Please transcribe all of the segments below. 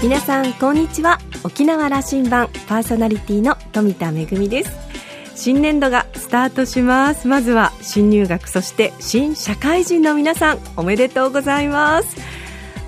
皆さんこんにちは。沖縄羅針盤パーソナリティの富田恵です。新年度がスタートします。まずは新入学そして新社会人の皆さんおめでとうございます。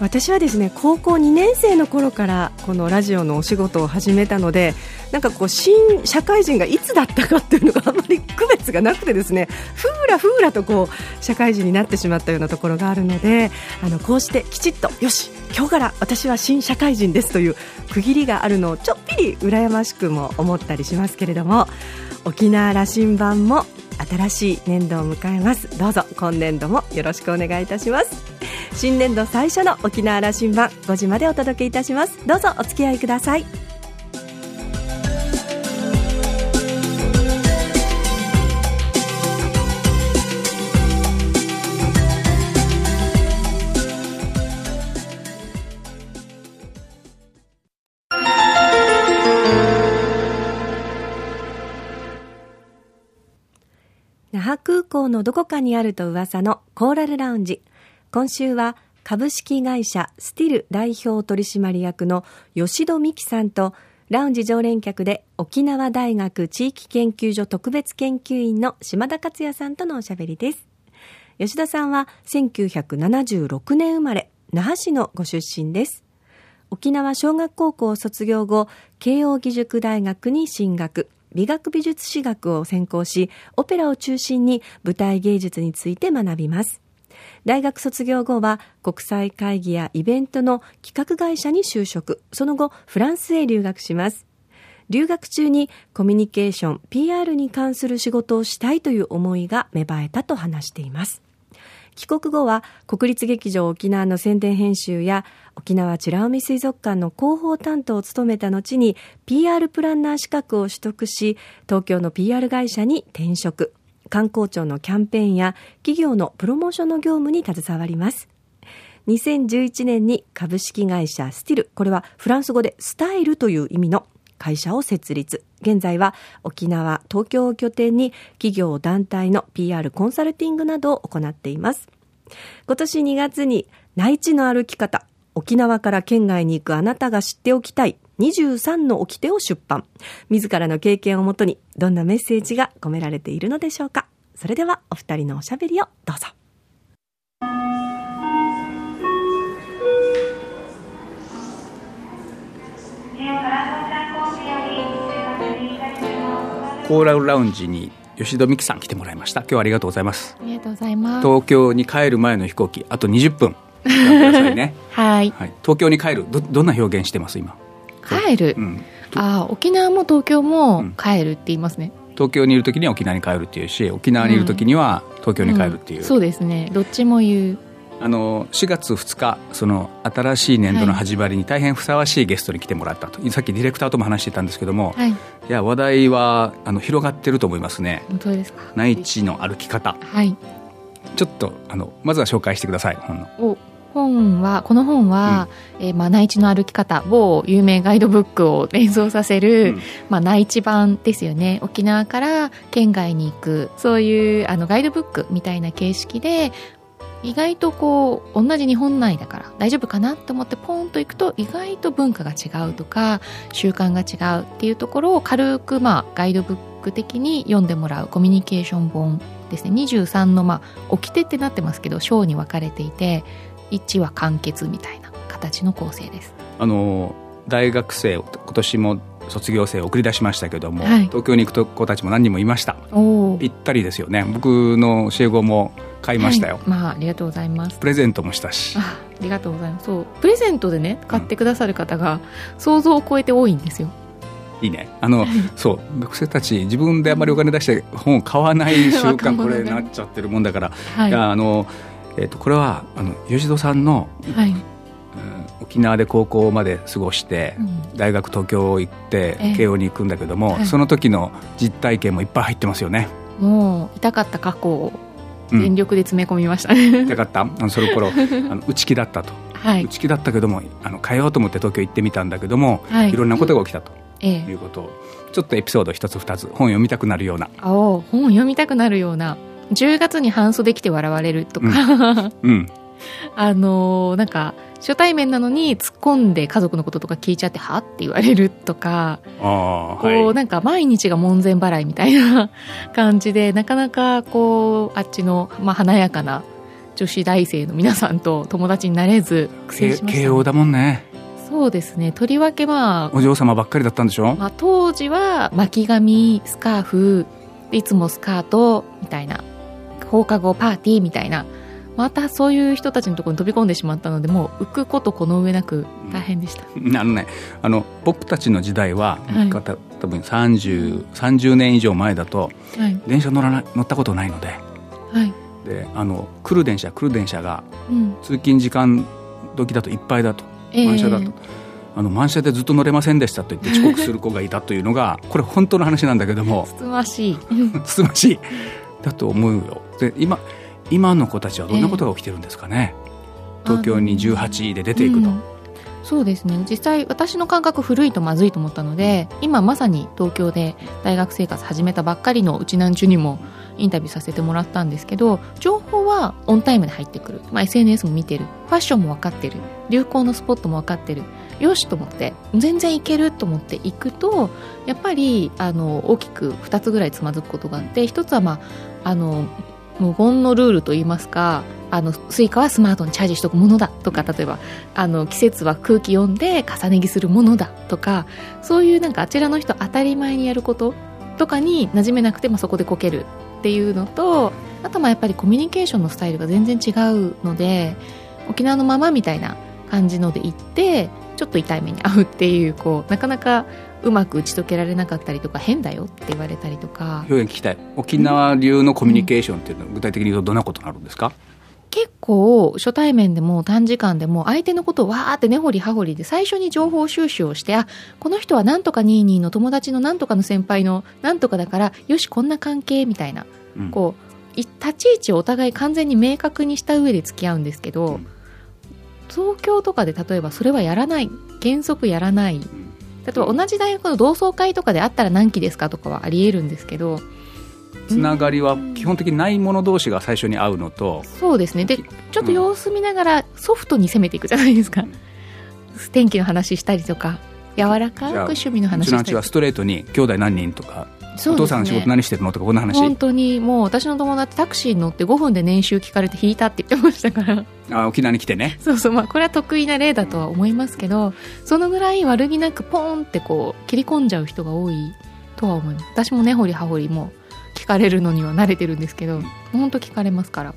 私はですね高校2年生の頃からこのラジオのお仕事を始めたのでなんかこう新社会人がいつだったかっていうのがあんまり区別がなくてですねふーらふーらとこう社会人になってしまったようなところがあるのであのこうしてきちっとよし今日から私は新社会人ですという区切りがあるのをちょっぴり羨ましくも思ったりしますけれども沖縄羅針盤も新しい年度を迎えます。どうぞ今年度もよろしくお願いいたします。新年度最初の沖縄羅針盤5時までお届けいたします。どうぞお付き合いください。那覇空港のどこかにあると噂のコーラルラウンジ。今週は株式会社スティル代表取締役の吉戸美希さんとラウンジ常連客で沖縄大学地域研究所特別研究員の島田克也さんとのおしゃべりです。吉田さんは1976年生まれ那覇市のご出身です。沖縄小学高校を卒業後慶應義塾大学に進学。美学美術史学を専攻しオペラを中心に舞台芸術について学びます。大学卒業後は国際会議やイベントの企画会社に就職。その後フランスへ留学します。留学中にコミュニケーション PR に関する仕事をしたいという思いが芽生えたと話しています。帰国後は国立劇場沖縄の宣伝編集や沖縄美ら海水族館の広報担当を務めた後に PR プランナー資格を取得し東京の PR 会社に転職。観光庁のキャンペーンや企業のプロモーションの業務に携わります。2011年に株式会社スティルこれはフランス語でスタイルという意味の会社を設立。現在は沖縄東京を拠点に企業団体の PR コンサルティングなどを行っています。今年2月に内地の歩き方沖縄から県外に行くあなたが知っておきたい23の掟を出版。自らの経験をもとにどんなメッセージが込められているのでしょうか。それではお二人のおしゃべりをどうぞ。コーラルラウンジに吉戸美希さん来てもらいました。今日はありがとうございます。ありがとうございます。東京に帰る前の飛行機あと20分。ね。はい、はい、東京に帰るどどんな表現してます今？帰る、うん、あ沖縄も東京も帰るって言いますね、東京にいる時には沖縄に帰るっていうし沖縄にいる時には東京に帰るっていう、うん。そうですね。どっちも言う。あの4月2日その新しい年度の始まりに大変ふさわしいゲストに来てもらったと、さっきディレクターとも話してたんですけども、はい。いや話題はあの広がってると思いますね。本当ですか？内地の歩き方。はい。ちょっとあのまずは紹介してください本の。お本はこの本は、えーまあ、内地の歩き方某有名ガイドブックを連想させる、うん。まあ、内地版ですよね。沖縄から県外に行く。そういうあのガイドブックみたいな形式で意外とこう同じ日本内だから大丈夫かなと思ってポンと行くと意外と文化が違うとか習慣が違うっていうところを軽くまあガイドブック的に読んでもらうコミュニケーション本ですね。23のまあ掟ってなってますけど章に分かれていて1は完結みたいな形の構成です。あの大学生今年も卒業生を送り出しましたけども、はい。東京に行く子たちも何人もいました。ぴったりですよね。僕の教え子も買いましたよ、はい。まあありがとうございます。プレゼントもしたし。あありがとうございます。そう。プレゼントでね買ってくださる方が想像を超えて多いんですよ。いいね。あのそう。学生たち自分であまりお金出して本を買わない習慣 これなっちゃってるもんだから、、はい。あの、えー、とこれはあの吉戸さんの、はい、うん沖縄で高校まで過ごして、うん。大学東京行ってええ。慶応に行くんだけども、はい。その時の実体験もいっぱい入ってますよね。もう痛かった過去をうん。全力で詰め込みましたね、痛かった？あのその頃 あの内気だったと、はい。内気だったけどもあの変えようと思って東京行ってみたんだけども、はい。いろんなことが起きたとええ。いうことをちょっとエピソード一つ二つ本読みたくなるような、おお本読みたくなるような10月に半袖着て笑われるとか、うん、あのーなんか初対面なのに突っ込んで家族のこととか聞いちゃってはって言われるとか。ああ、こう、はい。なんか毎日が門前払いみたいな感じでなかなかこうあっちの、まあ、華やかな女子大生の皆さんと友達になれず苦戦しました、ね、慶応だもんね。そうですねとりわけまあお嬢様ばっかりだったんでしょ？まあ、当時は巻き髪スカーフいつもスカートみたいな放課後パーティーみたいな。またそういう人たちのところに飛び込んでしまったのでもう浮くことこの上なく大変でした、あのね、あの僕たちの時代は、はい。た多分30、30年以上前だとはい。電車乗らな乗ったことないので。はい。であの来る電車来る電車がうん。通勤時間時だといっぱいだと。ええ。満車だと、あの満車でずっと乗れませんでしたと言って遅刻する子がいたというのがこれ本当の話なんだけども。つつましい。つつましいだと思うよ。で今今の子たちはどんなことが起きてるんですかね、東京に18位で出ていくと、うん。そうですね。実際私の感覚古いとまずいと思ったので今まさに東京で大学生活始めたばっかりのうちなんちゅにもインタビューさせてもらったんですけど情報はオンタイムで入ってくる、まあ、SNS も見てる。ファッションも分かってる。流行のスポットも分かってるよしと思って全然いけると思っていくとやっぱりあの大きく2つぐらいつまずくことがあって1つは、まあ、あの無言のルールといいますかあの Suica はスマートにチャージしておくものだとか例えばあの季節は空気読んで重ね着するものだとかそういうなんかあちらの人当たり前にやることとかに馴染めなくてもそこでこけるっていうのとあとまあやっぱりコミュニケーションのスタイルが全然違うので沖縄のままみたいな感じので行ってちょっと痛い目に遭うっていうこうなかなかうまく打ち解けられなかったりとか変だよって言われたりとか。表現聞きたい。沖縄流のコミュニケーションっていうのは具体的に言うとどんなことになるんですか、結構初対面でも短時間でも相手のことをわーって根掘り葉掘りで最初に情報収集をしてあこの人はなんとか22の友達のなんとかの先輩のなんとかだからよしこんな関係みたいなうん。こうい立ち位置をお互い完全に明確にした上で付き合うんですけど、うん東京とかで例えばそれはやらない原則やらない。例えば同じ大学の同窓会とかであったら何期ですかとかはありえるんですけど。つながりは基本的にない者同士が最初に会うのと、そうですね。でちょっと様子見ながらソフトに攻めていくじゃないですか、天気の話したりとか柔らかく趣味のう話したりちのうちはストレートに兄弟何人とか、ね。お父さんの仕事何してるのとかこんな話。本当にもう私の友達タクシーに乗って5分で年収聞かれて引いたって言ってましたから。あ沖縄に来てね。そうそう。まあこれは得意な例だとは思いますけどそのぐらい悪気なくポーンってこう切り込んじゃう人が多いとは思います私も根掘り葉掘りも聞かれるのには慣れてるんですけど本当聞かれますから、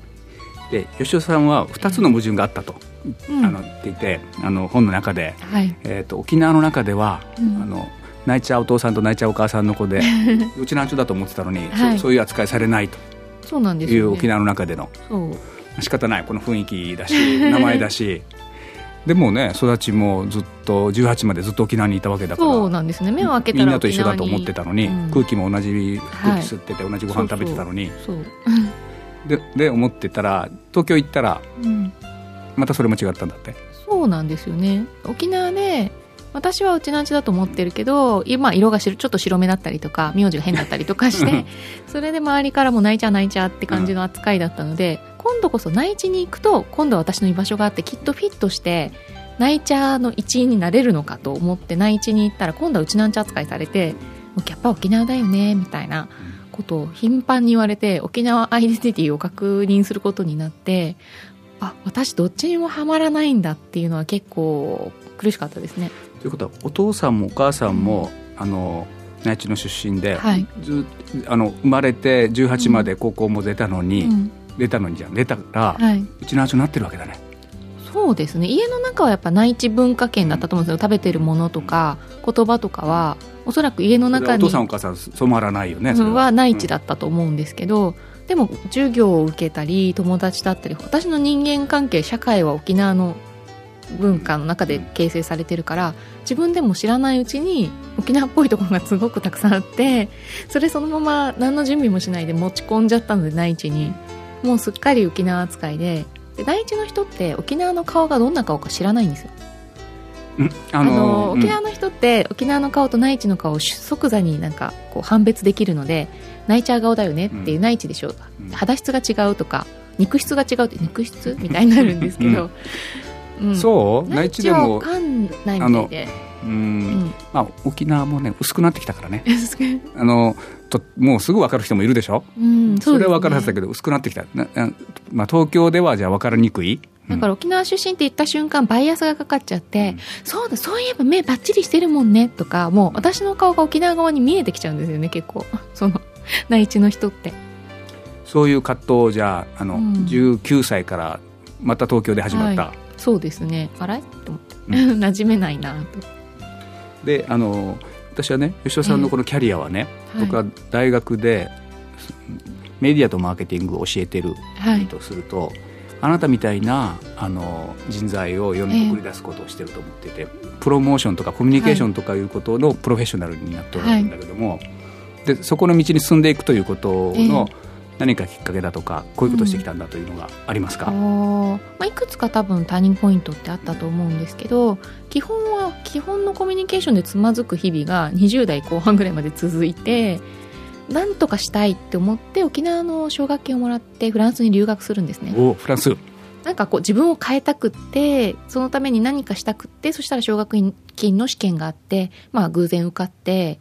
で吉尾さんは2つの矛盾があったと、うん。あの言っていてあの本の中で、はい、えー、と沖縄の中では、うん。あの泣いちゃうお父さんと泣いちゃうお母さんの子で うちなんちゅだと思ってたのに、そはい。そういう扱いされないと。そうなんですいう沖縄の中での。仕方ない。この雰囲気だし 名前だし。でもね育ちもずっと18までずっと沖縄にいたわけだからそうなんですね。目を開けたらみんなと一緒だと思ってたのに、うん。空気も同じ空はい。気吸ってて、同じご飯食べてたのに。でで思ってたら東京行ったらうん。またそれも違ったんだって。そうなんですよね。沖縄で私はうちなんちだと思ってるけど今色がしちょっと白目だったりとか名字が変だったりとかして それで周りからも泣いちゃう泣いちゃうって感じの扱いだったので、今度こそ内地に行くと今度は私の居場所があってきっとフィットして内茶の一員になれるのかと思って内地に行ったら今度はうちなんちゃ扱いされてやっぱ沖縄だよねみたいなことを頻繁に言われて沖縄アイデンティティを確認することになってあ私どっちにもハマらないんだっていうのは結構苦しかったですねということはお父さんもお母さんも、あの内地の出身で、はい。ずあの生まれて18まで高校も出たのに、うん。出たのにじゃん。出たら、はい。うちの味になってるわけだね。そうですね。家の中はやっぱ内地文化圏だったと思うんですよ。食べてるものとか言葉とかはおそらく家の中に父さんお母さん染まらないよねそれは内地だったと思うんですけど、でも授業を受けたり友達だったり私の人間関係社会は沖縄の文化の中で形成されてるから自分でも知らないうちに沖縄っぽいところがすごくたくさんあってそれそのまま何の準備もしないで持ち込んじゃったので内地に。もうすっかり沖縄扱いでで内地の人って沖縄の顔がどんな顔か知らないんですよ。うんああのの沖縄の人って沖縄の顔と内地の顔を即座になんかこう判別できるので内地顔だよねっていううん。内地でしょ。う、うん。肌質が違うとか肉質が違うって肉質？みたいになるんですけど、うんそう？内内地でもわかんないみたいで。ううん。ん。まあ沖縄もね薄くなってきたからね。あのともうすぐ分かる人もいるでしょ？うんそれは分かるはずだどけど薄くなってきた。まあ、東京ではじゃあ分かりにくい、だから沖縄出身って言った瞬間バイアスがかかっちゃって、うん。そうだそういえば目バッチリしてるもんねとかもう私の顔が沖縄側に見えてきちゃうんですよね結構。その内地の人って。そういう葛藤をじゃああの、うん。19歳からまた東京で始まった、はそうですね。あら？と思って、う 馴染めないなと。であの私はね吉田さんのこのキャリアはね、はい。僕は大学でメディアとマーケティングを教えてるはい。とすると、あなたみたいなあの人材を世に送り出すことをしてると思ってて、プロモーションとかコミュニケーションとかいうことのプロフェッショナルになっておられるんだけども、でそこの道に進んでいくということの何かきっかけだとかこういうことをしてきたんだというのがありますか、あー。まあ、いくつか多分ターニングポイントってあったと思うんですけど基本は基本のコミュニケーションでつまずく日々が20代後半ぐらいまで続いてなんとかしたいって思って沖縄の奨学金をもらってフランスに留学するんですね。おフランス。なんかこう自分を変えたくってそのために何かしたくってそしたら奨学金の試験があってまあ偶然受かって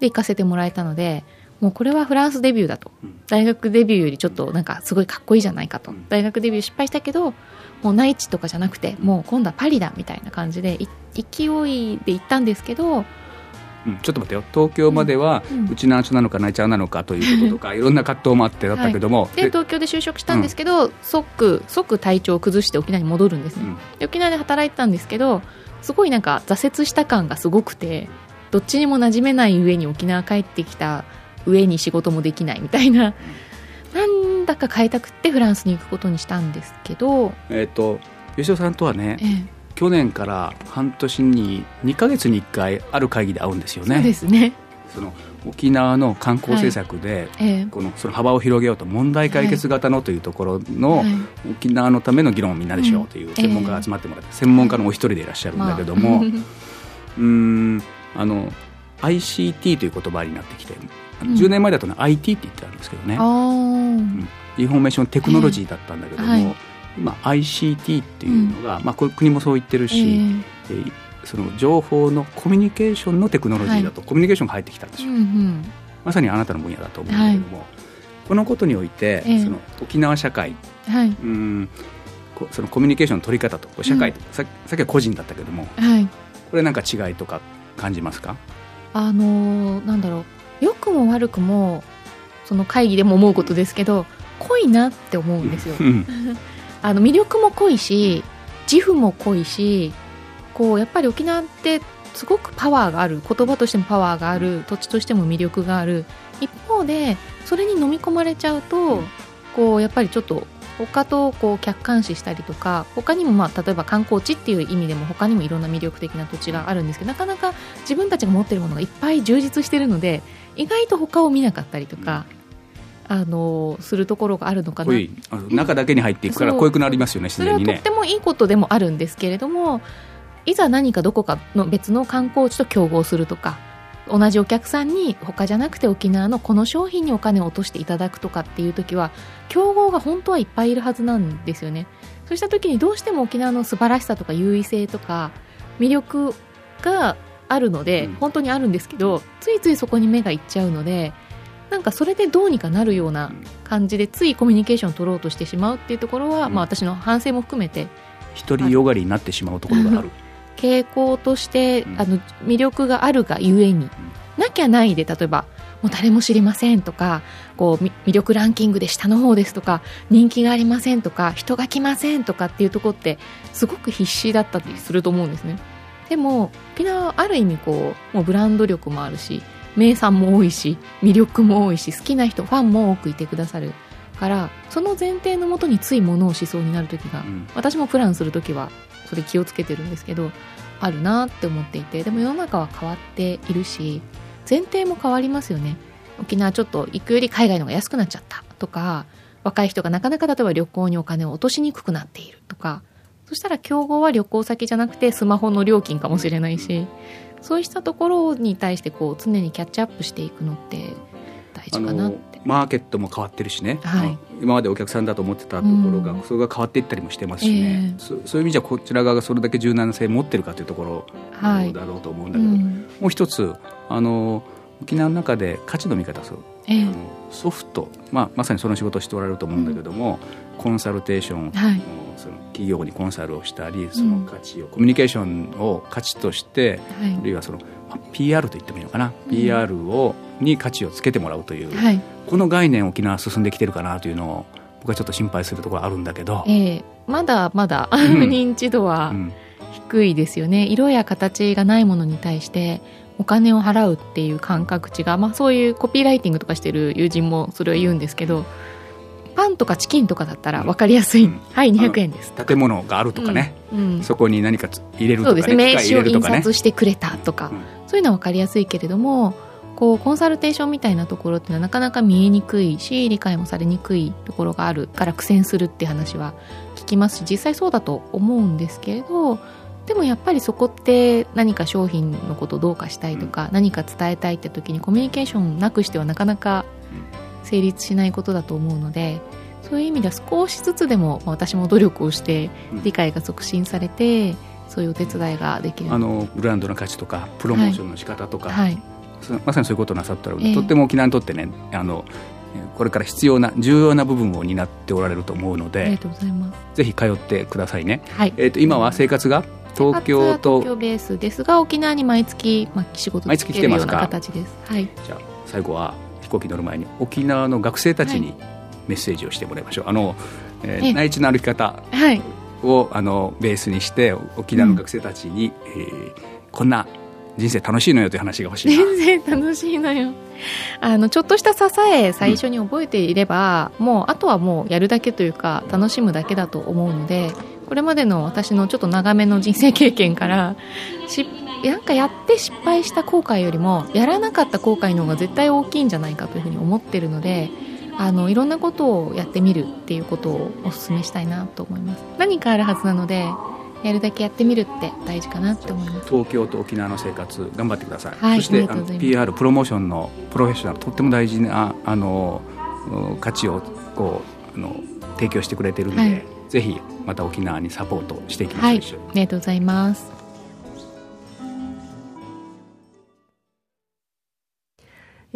で行かせてもらえたのでもうこれはフランスデビューだと。うん。大学デビューよりちょっとなんかすごいかっこいいじゃないかと。うん。大学デビュー失敗したけどもう内地とかじゃなくてもう今度はパリだみたいな感じでい勢いで行ったんですけどうん。ちょっと待ってよ。東京までは、ううん。ちなーちなのか内ちゃんなのかということとかいろんな葛藤もあってだったけども、で東京で就職したんですけど、即即体調を崩して沖縄に戻るんですね、うん。で沖縄で働いてたんですけどすごいなんか挫折した感がすごくてどっちにも馴染めない上に沖縄帰ってきた上に仕事もできないみたいな、なんだか変えたくってフランスに行くことにしたんですけど、えっ、と吉尾さんとはねええ。去年から半年に2か月に1回ある会議で会うんですよね。そうですね、その沖縄の観光政策で、ええ。このその幅を広げようと問題解決型のというところの、はい。沖縄のための議論をみんなでしようという専門家が集まってもらって、専門家のお一人でいらっしゃるんだけども、まあうーんあの ICT という言葉になってきてうん。10年前だとね、IT って言ってたんですけどね。あー。 information technology だったんだけども、ええはい。今 ICT っていうのが、まあ、これ国もそう言ってるし、ええ。ーその情報のコミュニケーションのテクノロジーだと、コミュニケーションが入ってきたんですよ、えうんうん。まさにあなたの分野だと思うんだけども、このことにおいて、ええ。その沖縄社会はい。うんこそのコミュニケーションの取り方と社会と、ささっきは個人だったけどもはい。これなんか違いとか感じますか？あのーなんだろう。良くも悪くもその会議でも思うことですけど濃いなって思うんですよ。うん。あの魅力も濃いし自負も濃いしこうやっぱり沖縄ってすごくパワーがある言葉としてもパワーがある土地としても魅力がある。一方でそれに飲み込まれちゃうとこうやっぱりちょっと他とこう客観視したりとか他にもまあ例えば観光地っていう意味でも他にもいろんな魅力的な土地があるんですけどなかなか自分たちが持ってるものがいっぱい充実してるので意外と他を見なかったりとか、あのするところがあるのかな。中だけに入っていくから濃くなりますよね自それはとってもいいことでもあるんですけれどもいざ何かどこかの別の観光地と競合するとか同じお客さんに他じゃなくて沖縄のこの商品にお金を落としていただくとかっていう時は競合が本当はいっぱいいるはずなんですよね。そうした時にどうしても沖縄の素晴らしさとか優位性とか魅力があるので、うん。本当にあるんですけどついついそこに目がいっちゃうのでなんかそれでどうにかなるような感じでついコミュニケーションを取ろうとしてしまうっていうところは、うん。まあ、私の反省も含めて。独りよがりになってしまうところがある傾向として、うん。あの魅力があるがゆえに、なきゃないで例えばもう誰も知りませんとかこうみ魅力ランキングで下の方ですとか人気がありませんとか人が来ませんとかっていうところってすごく必死だったりすると思うんですね。でも沖縄はある意味こうもうブランド力もあるし名産も多いし魅力も多いし好きな人ファンも多くいてくださるからその前提のもとについものをしそうになる時がうん。私もプランするときはそれ気をつけてるんですけどあるなって思っていてでも世の中は変わっているし前提も変わりますよね。沖縄ちょっと行くより海外の方が安くなっちゃった。とか若い人がなかなか例えば旅行にお金を落としにくくなっている。とかそしたら競合は旅行先じゃなくてスマホの料金かもしれないしそうしたところに対してこう常にキャッチアップしていくのって大あ事かなっのてマーケットも変わってるしね、はい今までお客さんだと思ってたところが、うん、それが変わっていったりもしてますしね、えー、そそういう意味じゃこちら側がそれだけ柔軟性を持ってるかというところだろうと思うんだけど、はいうん、もう一つあの沖縄の中で価値の見方そう、え。ー、あのソフト、まあ、まさにその仕事をしておられると思うんだけども、うん、コンサルテーション、はい、その企業にコンサルをしたりその価値を、コミュニケーションを価値として、はい、あるいはその PR と言ってもいいのかな、うん、PR をに価値をつけてもらうという、はい、この概念沖縄進んできてるかなというのを僕はちょっと心配するところあるんだけど、えー、まだまだ、うん、認知度は低いですよね。色や形がないものに対してお金を払うっていう感覚値が、まあ、そういうコピーライティングとかしてる友人もそれを言うんですけどパンとかチキンとかだったら分かりやすい、うん、はい200円です。建物があるとかね、うん、そこに何か入れるとか、ね、そうですね。名刺を印刷してくれたとか、そういうのは分かりやすいけれどもこうコンサルテーションみたいなところってなかなか見えにくいし理解もされにくいところがあるから苦戦するって話は聞きますし実際そうだと思うんですけれどでもやっぱりそこって何か商品のことをどうかしたいとか、何か伝えたいって時にコミュニケーションなくしてはなかなか成立しないことだと思うのでそういう意味では少しずつでも私も努力をして理解が促進されて、そういうお手伝いができる。あのブランドの価値とかプロモーションの仕方とか、はい。はい。まさにそういうことをなさっておらえー、とっても沖縄にとってねあのこれから必要な重要な部分を担っておられると思うのでありがとうございます。ぜひ通ってくださいね、はい。えー、と今は生活が？東京と？東京ベースですが沖縄に毎月、まあ、仕事毎月来てますか？形です、はい、じゃあ最後は飛行機乗る前に沖縄の学生たちにメッセージをしてもらいましょう、あの、えー、内地の歩き方を、はい、あのベースにして沖縄の学生たちに、うん、えー、こんな人生楽しいのよという話が欲しい人生楽しいのよ。あのちょっとした支え最初に覚えていれば、うん、もうあとはもうやるだけというか楽しむだけだと思うのでこれまでの私のちょっと長めの人生経験からしなんかやって失敗した後悔よりもやらなかった後悔の方が絶対大きいんじゃないかというふうに思ってるのであのいろんなことをやってみるっていうことをお勧めしたいなと思います。何かあるはずなのでやるだけやってみるって大事かなって思います。東京と沖縄の生活頑張ってください、はい、そしてあの PR プロモーションのプロフェッショナルとっても大事なあの価値をこうあの提供してくれてるんで、はい、ぜひまた沖縄にサポートしていきましょう、はい、ありがとうございます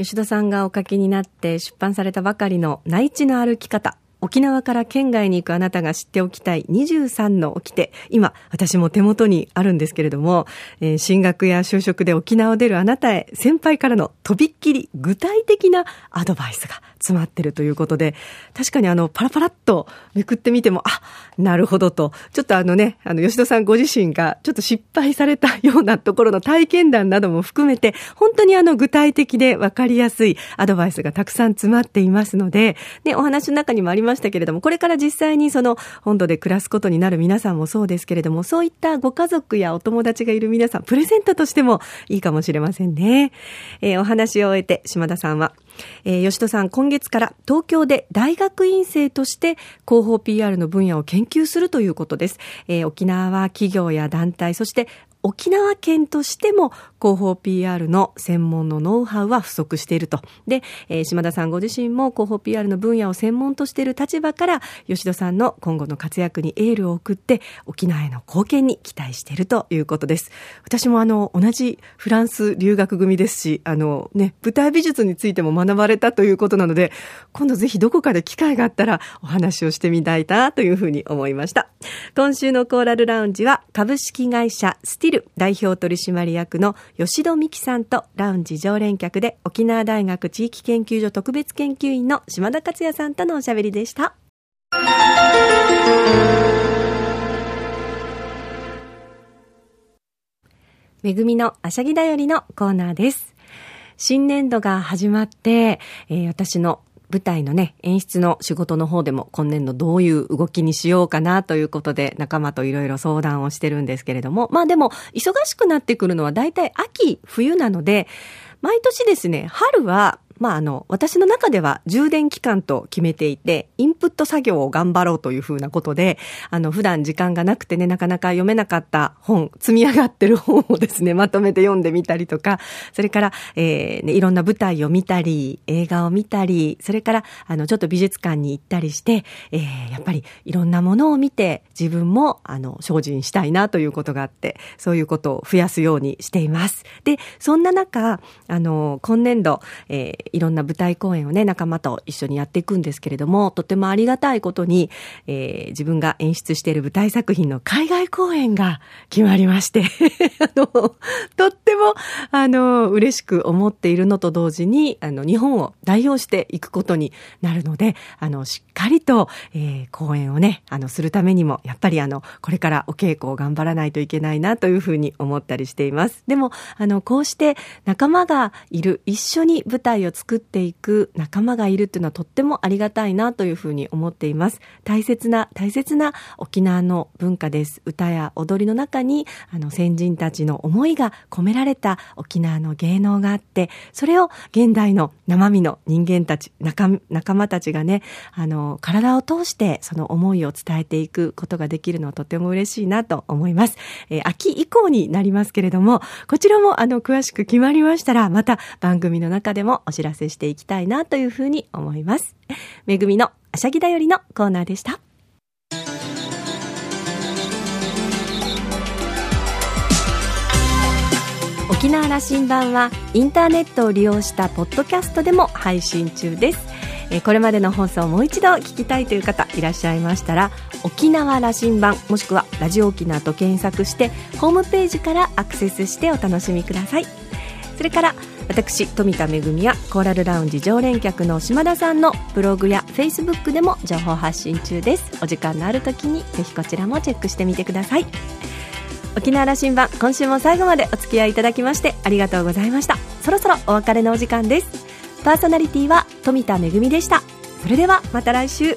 吉田さんがお書きになって出版されたばかりの内地の歩き方。沖縄から県外に行くあなたが知っておきたい23の掟。今、私も手元にあるんですけれども、えー、進学や就職で沖縄を出るあなたへ、先輩からのとびっきり具体的なアドバイスが詰まってるということで、確かにあの、パラパラっとめくってみても、あ、なるほどと、ちょっとあのね、あの、吉田さんご自身がちょっと失敗されたようなところの体験談なども含めて、本当にあの、具体的でわかりやすいアドバイスがたくさん詰まっていますので、ね、お話の中にもありますましたけれども、これから実際にその、本土で暮らすことになる皆さんもそうですけれども、そういったご家族やお友達がいる皆さん、プレゼントとしてもいいかもしれませんね。えー、お話を終えて、島田さんは、えー、吉戸さん、今月から東京で大学院生として広報 PR の分野を研究するということです。えー、沖縄は企業や団体、そして沖縄県としても広報 PR の専門のノウハウは不足していると。で、えー、島田さんご自身も広報 PR の分野を専門としている立場から、吉田さんの今後の活躍にエールを送って、沖縄への貢献に期待しているということです。私もあの、同じフランス留学組ですし、あのね、舞台美術についても学ばれたということなので、今度ぜひどこかで機会があったらお話をしてみたいなというふうに思いました。今週のコーラルラウンジは株式会社スティル代表取締役の吉戸美希さんとラウンジ常連客で沖縄大学地域研究所特別研究員の島田克也さんとのおしゃべりでした。恵みのあしゃぎだよりのコーナーです。新年度が始まって、えー、私の舞台のね、演出の仕事の方でも今年度どういう動きにしようかなということで仲間といろいろ相談をしてるんですけれども、まあでも忙しくなってくるのは大体秋、冬なので、毎年ですね、春はまあ、あの、私の中では充電期間と決めていて、インプット作業を頑張ろうというふうなことで、あの、普段時間がなくてね、なかなか読めなかった本、積み上がってる本をですね、まとめて読んでみたりとか、それから、えー、ね、いろんな舞台を見たり、映画を見たり、それから、あの、ちょっと美術館に行ったりして、えー、やっぱりいろんなものを見て、自分も、あの、精進したいなということがあって、そういうことを増やすようにしています。で、そんな中、あの、今年度、えー、いろんな舞台公演をね、仲間と一緒にやっていくんですけれども、とてもありがたいことに、えー、自分が演出している舞台作品の海外公演が決まりまして あの、とっても、あの、嬉しく思っているのと同時に、あの、日本を代表していくことになるので、あの、しっかりと、えー、公演をね、あの、するためにも、やっぱりあの、これからお稽古を頑張らないといけないなというふうに思ったりしています。でも、あの、こうして仲間がいる、一緒に舞台を作っていく仲間がいるっていうのはとってもありがたいなというふうに思っています。大切な、大切な沖縄の文化です。歌や踊りの中に、あの、先人たちの思いが込められた沖縄の芸能があって、それを現代の生身の人間たち、仲仲間たちがね、あの、体を通してその思いを伝えていくことができるのはとても嬉しいなと思います。えー、秋以降になりますけれども、こちらもあの、詳しく決まりましたら、また番組の中でもお知らせしていきたいなというふうに思います。めぐみのあしゃぎだよりのコーナーでした。沖縄羅針盤はインターネットを利用したポッドキャストでも配信中ですこれまでの放送をもう一度聞きたいという方いらっしゃいましたら沖縄羅針盤もしくはラジオ沖縄と検索してホームページからアクセスしてお楽しみくださいそれから私富田恵やコーラルラウンジ常連客の島田さんのブログやフェイスブックでも情報発信中です。お時間のある時にぜひこちらもチェックしてみてください。沖縄羅針盤今週も最後までお付き合いいただきましてありがとうございました。そろそろお別れのお時間です。パーソナリティは富田恵でした。それではまた来週。